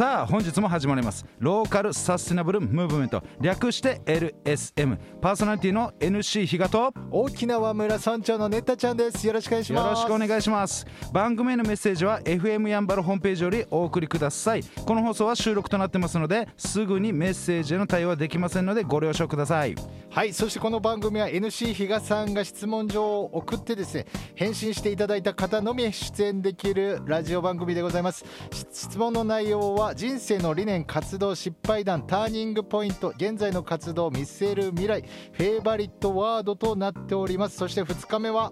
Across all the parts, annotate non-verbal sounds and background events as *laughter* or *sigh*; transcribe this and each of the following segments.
さあ本日も始まります。ローカルサステナブルムーブメント。略して LSM パーソナリティの NC 比嘉と沖縄村村長のネッタちゃんです。よろしくお願いします。よろしくお願いします。番組へのメッセージは FM やんばるホームページよりお送りください。この放送は収録となってますのですぐにメッセージへの対応はできませんのでご了承ください。はいそしてこの番組は NC 比嘉さんが質問状を送ってですね返信していただいた方のみ出演できるラジオ番組でございます。質問の内容は人生の理念活動失敗談ターニングポイント現在の活動見据える未来 favorite word となっております。そして2日目は、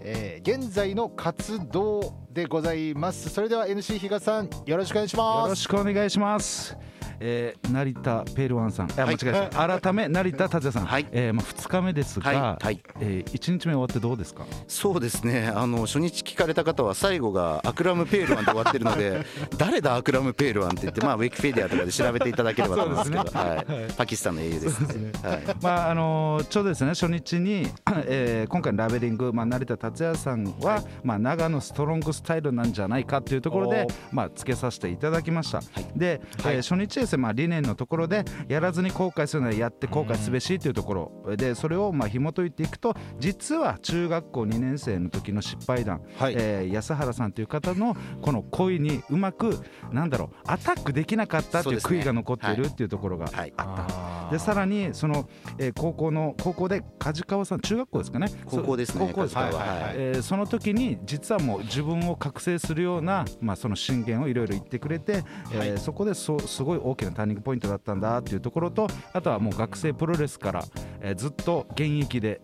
えー、現在の活動でございます。それでは NC 比嘉さんよろしくお願いします。よろしくお願いします。えー、成田ペールワンさん、はい、間違えました、改め成田達也さん、はい、えー、まあ2日目ですが、はい。はい、えー、1日目終わってどうですか？そうですね。あの初日聞かれた方は最後がアクラムペールワンで終わってるので *laughs* 誰だアクラムペールワンって言って、まあ、ウィキペディアとかで調べていただければと思いますけど、ね、はい、パキスタンの英雄ですね。はい、まああのちょうどですね初日に、えー、今回のラベリング、まあ、成田達也さんは、はい、まあ、長野ストロングスタイルなんじゃないかというところで、まあ、つけさせていただきました。はい、で、はい、えー、初日ですね、まあ、理念のところでやらずに後悔するならやって後悔すべしというところ。でそれをまあ紐解いていくと実は中学校2年生の時の失敗談、はい、えー、安原さんという方のこの恋にうまくなんだろうアタックできなかったという悔いが残っているっていうところがあった。はいはい、でさらにその、えー、高校の高校で梶川さん中学校ですかね。高校ですね高校ですか、はいはい、えー、その時に実はもう自分を覚醒するような、まあ、その進言をいろいろ言ってくれて、えー、そこでそすごい大きなターニングポイントだったんだっていうところとあとはもう学生プロレスから、えー、ずっと現役で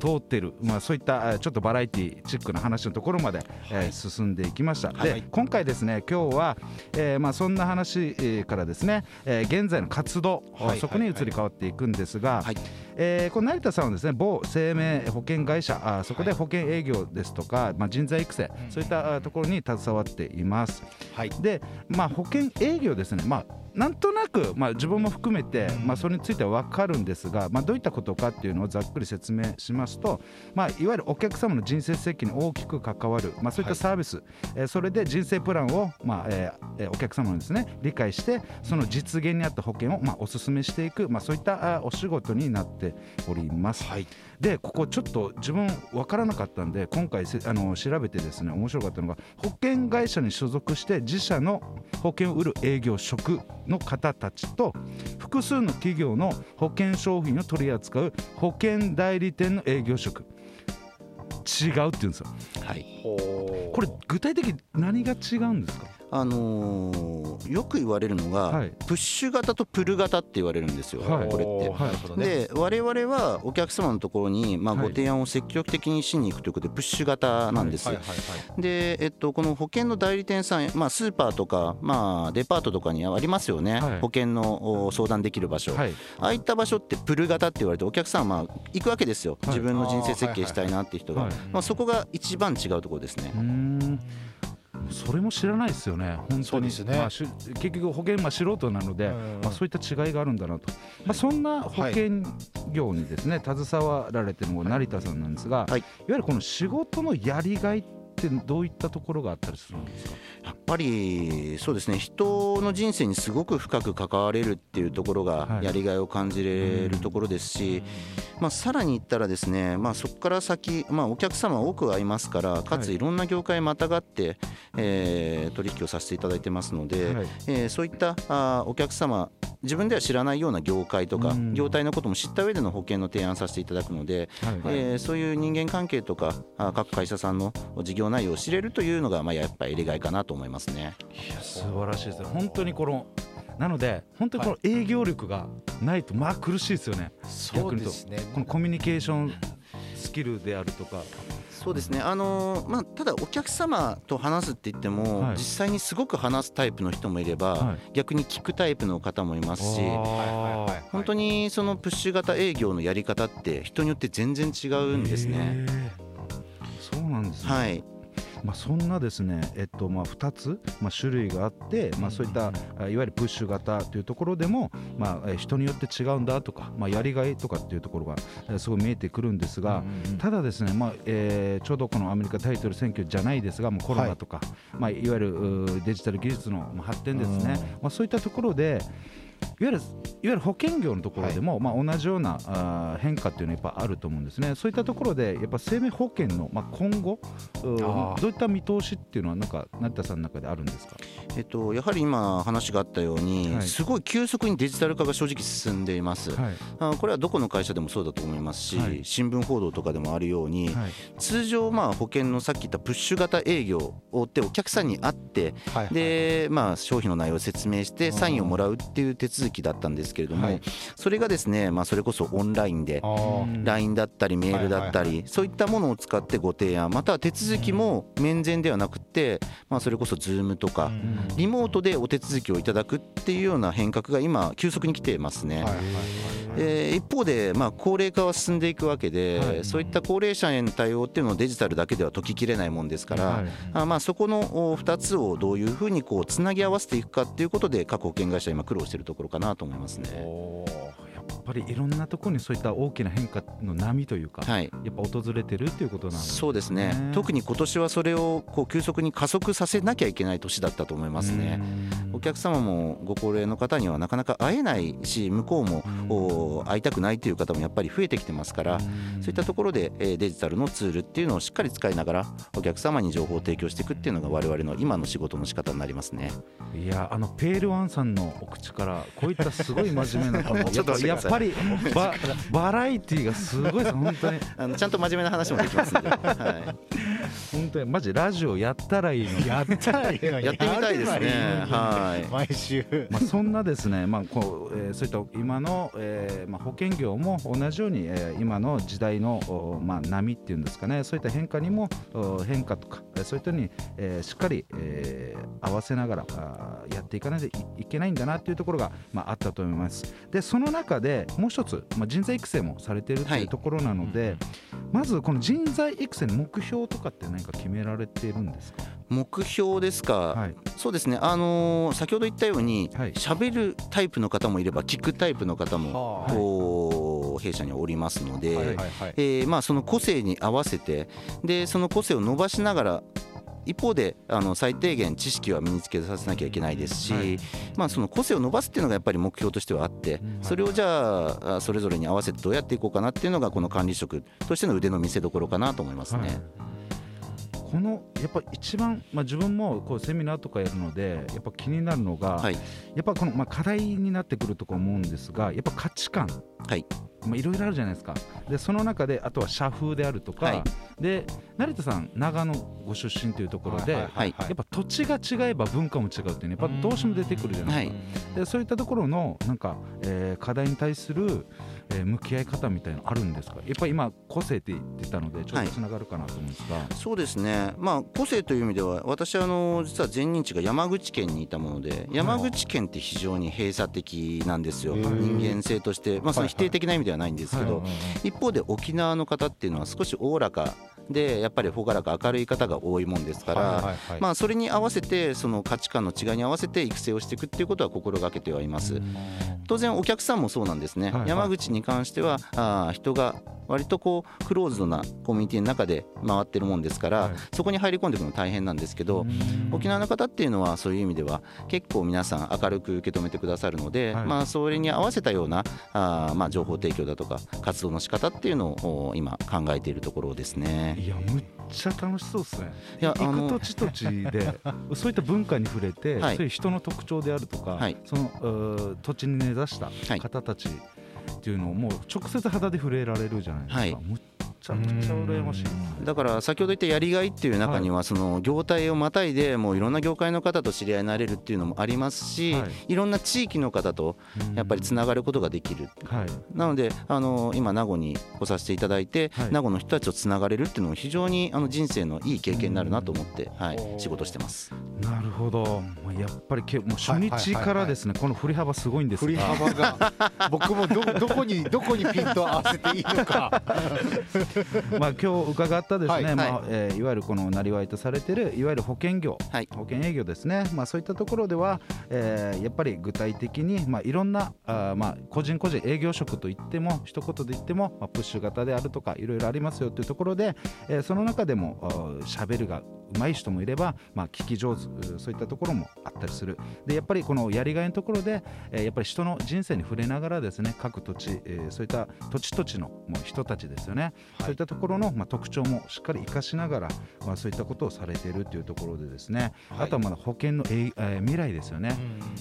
通ってる、まあ、そういったちょっとバラエティチックな話のところまで、はい、えー、進んでいきました、はい、で今回ですね今日は、えーまあ、そんな話からですね、えー、現在の活動、はい、そこに移り変わっていくんですが、はい、えー、この成田さんはですね某生命保険会社あそこで保険営業ですとか、まあ、人材育成、そういったところに携わっています、はい、で、まあ、保険営業ですね、まあなんとなく、まあ、自分も含めて、まあ、それについては分かるんですが、まあ、どういったことかっていうのをざっくり説明しますと、まあ、いわゆるお客様の人生設計に大きく関わる、まあ、そういったサービス、はい、えー、それで人生プランを、まあえー、お客様のですね理解してその実現に合った保険を、まあ、お勧めしていく、まあ、そういったお仕事になっております。はいでここちょっと自分分からなかったんで今回あの調べてですね面白かったのが保険会社に所属して自社の保険を売る営業職の方たちと複数の企業の保険商品を取り扱う保険代理店の営業職違うって言うんですよ。はい、これ具体的に何が違うんですか？あのー、よく言われるのが、はい、プッシュ型とプル型って言われるんですよ、はい、これって。はい、で我々はお客様のところに、まあ、ご提案を積極的にしに行くということでプッシュ型なんです。で、えっと、この保険の代理店さん、まあ、スーパーとか、まあ、デパートとかにありますよね、保険の相談できる場所、ああいった場所ってプル型って言われてお客さんはまあ行くわけですよ、自分の人生設計したいなっていう人が、まあ、そこが一番違うところですね。それも知らないですよね、本当に、ね、まあ、結局、保険、まあ、素人なので、まあ、そういった違いがあるんだなと、まあ、そんな保険業にですね、携わられてるのが成田さんなんですが、はい、いわゆるこの仕事のやりがいってどういったところがあったりするんですか？やっぱりそうですね。人の人生にすごく深く関われるっていうところがやりがいを感じれるところですし、まあ、さらに言ったらですね、まあ、そこから先、まあ、お客様多く会いますからかついろんな業界またがって、えー、取引をさせていただいてますので、はい、えー、そういったあお客様自分では知らないような業界とか、業態のことも知った上での保険の提案させていただくので、はい、えー、そういう人間関係とか各会社さんの事業内容を知れるというのが、まあ、やっぱり例外かなと思いますね。いや素晴らしいです本当にこのなので本当にこの営業力がないとまあ苦しいですよね、そうですね。このコミュニケーションスキルであるとか。そうですね、あのー、まあ、ただお客様と話すって言っても、はい、実際にすごく話すタイプの人もいれば、はい、逆に聞くタイプの方もいますし本当にそのプッシュ型営業のやり方って人によって全然違うんですね。そうなんですね、はいまあ、そんなですね、えっとまあ、2つ、まあ、種類があって、まあ、そういったいわゆるプッシュ型というところでも、まあ、人によって違うんだとか、まあ、やりがいとかっていうところがすごい見えてくるんですが、ただですね、まあえー、ちょうどこのアメリカタイトル選挙じゃないですがもうコロナとか、はいまあ、いわゆるデジタル技術の発展ですね、まあ、そういったところでいわゆるいわゆる保険業のところでも、はい、まあ、同じようなあ変化っていうのはやっぱあると思うんですね、そういったところで、やっぱ生命保険の、まあ、今後う、どういった見通しっていうのは、なんか成田さんの中であるんですか、えっと、やはり今、話があったように、はい、すごい急速にデジタル化が正直進んでいます、はい、あこれはどこの会社でもそうだと思いますし、新聞報道とかでもあるように、通常、まあ、保険のさっき言ったプッシュ型営業ってお客さんに会って、でまあ、商品の内容を説明して、サインをもらうっていう手続きだったんですけれども、はい、それがですね、まあ、それこそオンラインで LINE だったりメールだったり、そういったものを使ってご提案または手続きも面前ではなくて、まあ、それこそ Zoom とかリモートでお手続きをいただくっていうような変革が今急速に来ていますね。え一方で、まあ、高齢化は進んでいくわけで、そういった高齢者への対応っていうのをデジタルだけでは解ききれないもんですから、あまあ、そこの2つをどういうふうにこうつなぎ合わせていくかっていうことで各保険会社今苦労しているところかなと思いますね。やっぱりいろんなところにそういった大きな変化の波というか、はい、やっぱ訪れてるっていうことなんです、ね、そうですね。特に今年はそれをこう急速に加速させなきゃいけない年だったと思いますね。お客様もご高齢の方にはなかなか会えないし向こうも会いたくないという方もやっぱり増えてきてますからそういったところでデジタルのツールっていうのをしっかり使いながらお客様に情報を提供していくっていうのが我々の今の仕事の仕方になりますね。いやあのペールワンさんのお口からこういったすごい真面目な *laughs* ちょっとやっぱりババラエティーがすごいです本当に。*laughs* あのちゃんと真面目な話もできますんで、はい、本当にマジラジオやったらいいのやったらいいのやってみたいですね。はい。毎週。まあそんなですねまあこう、えー、そういった今の、えー、まあ保険業も同じように、えー、今の時代のまあ波っていうんですかね。そういった変化にも変化とかそういったに、えー、しっかり、えー、合わせながらあやっていかないといけないんだなっていうところがまああったと思います。でその中でもう一つまあ、人材育成もされているというところなので、はい、まずこの人材育成の目標とかって何か決められているんですか？目標ですか、はい、そうですね、あのー、先ほど言ったように喋、はい、るタイプの方もいれば聞くタイプの方も、こう弊社におりますので、はい、えー、まあ、その個性に合わせてでその個性を伸ばしながら一方であの最低限知識は身につけさせなきゃいけないですし、はい、まあ、その個性を伸ばすっていうのがやっぱり目標としてはあって、それをじゃあそれぞれに合わせてどうやっていこうかなっていうのがこの管理職としての腕の見せ所かなと思いますね。はいこのやっぱ一番、まあ、自分もこうセミナーとかやるのでやっぱ気になるのが、はい、やっぱこの、まあ、課題になってくると思うんですがやっぱ価値観、はい。まあ、いろいろあるじゃないですか。でその中であとは社風であるとか、はい、で成田さん長野ご出身というところで、はいはい、やっぱ土地が違えば文化も違うっていうねやっぱどうしても出てくるじゃないですか、でそういったところのなんか、えー、課題に対するえー、向き合い方みたいなあるんですか？やっぱり今個性って言ってたのでちょっとつながるかなと思うんですが、はい、そうですね。まあ個性という意味では私あの実は前任地が山口県にいたもので山口県って非常に閉鎖的なんですよ。人間性として。まあその否定的な意味ではないんですけど一方で沖縄の方っていうのは少しおおらかでやっぱり朗らか明るい方が多いもんですから、まあ、それに合わせてその価値観の違いに合わせて育成をしていくっていうことは心がけてはいます。当然お客さんもそうなんですね、はいはい、山口に関してはあ人が割とこうクローズドなコミュニティの中で回ってるもんですから、はい、そこに入り込んでいくの大変なんですけど沖縄の方っていうのはそういう意味では結構皆さん明るく受け止めてくださるので、はい、まあ、それに合わせたようなあ、まあ、情報提供だとか活動の仕方っていうのを今考えているところですね。いやむっちゃ楽しそうですね。いや行く土地土地で *laughs* そういった文化に触れて、はい、そういう人の特徴であるとか、はい、その土地に根ざした方たち、っていうのをもう直接肌で触れられるじゃないですか、はい、ちゃくちゃ羨ましい。だから先ほど言ったやりがいっていう中にはその業態をまたいでもういろんな業界の方と知り合いになれるっていうのもありますし、はい、いろんな地域の方とやっぱりつながることができる、はい、なのであの今名護に来させていただいて、はい、名護の人たちとつながれるっていうのも非常にあの人生のいい経験になるなと思って、はい、仕事してます。なるほど。やっぱりけもう初日からですね、この振り幅すごいんです振り幅が僕もどどこにどこにピント合わせていいのかまあ今日伺ったですね、はい。まあはいえーいわゆるこのなりわいとされてるいわゆる保険業、はい。保険営業ですね、まあ、そういったところでは、えーやっぱり具体的に、まあ、いろんなあー、まあ、個人個人営業職といっても一言で言っても、まあ、プッシュ型であるとかいろいろありますよというところで、えーその中でもあー喋るが上手い人もいれば、まあ、聞き上手そういったところもあったりする。でやっぱりこのやりがいのところで、えーやっぱり人の人生に触れながらですね各土地、えーそういった土地土地のもう人たちですよね、そういったところの、まあ、特徴もしっかり生かしながら、まあ、そういったことをされているというところでですね、はい。あとはまだ保険の、えーえー未来ですよね、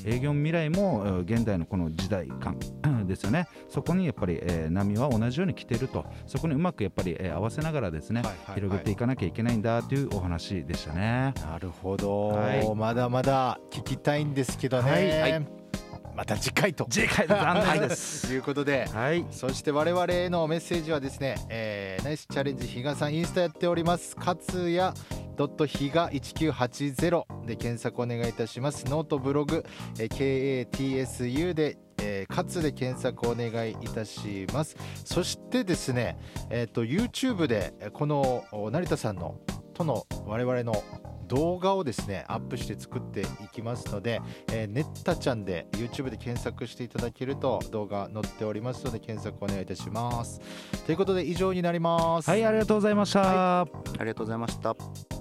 営業未来もえー現代のこの時代感ですよね。そこにやっぱり、えー波は同じように来てると。そこにうまくやっぱり、えー合わせながらですね、はいはいはい。広げていかなきゃいけないんだというお話でしたね。なるほど、はい。まだまだ聞きたいんですけどね、はい。はまた次回と。次回残念です。*laughs* ということで。はい、そして我々へのメッセージはですね、えー nice challenge 比嘉さんインスタやっております。勝也ドット比嘉1980で検索お願いいたします。ノートブログ、えー KATSU でえー、勝で検索お願いいたします。そしてですねえっ、と YouTube でえーこのお成田さんのとの我々の動画をですねアップして作っていきますので、えー、ネッタちゃんで YouTube で検索していただけると動画載っておりますので検索お願いいたします。ということで以上になります。はい、ありがとうございました。ありがとうございました。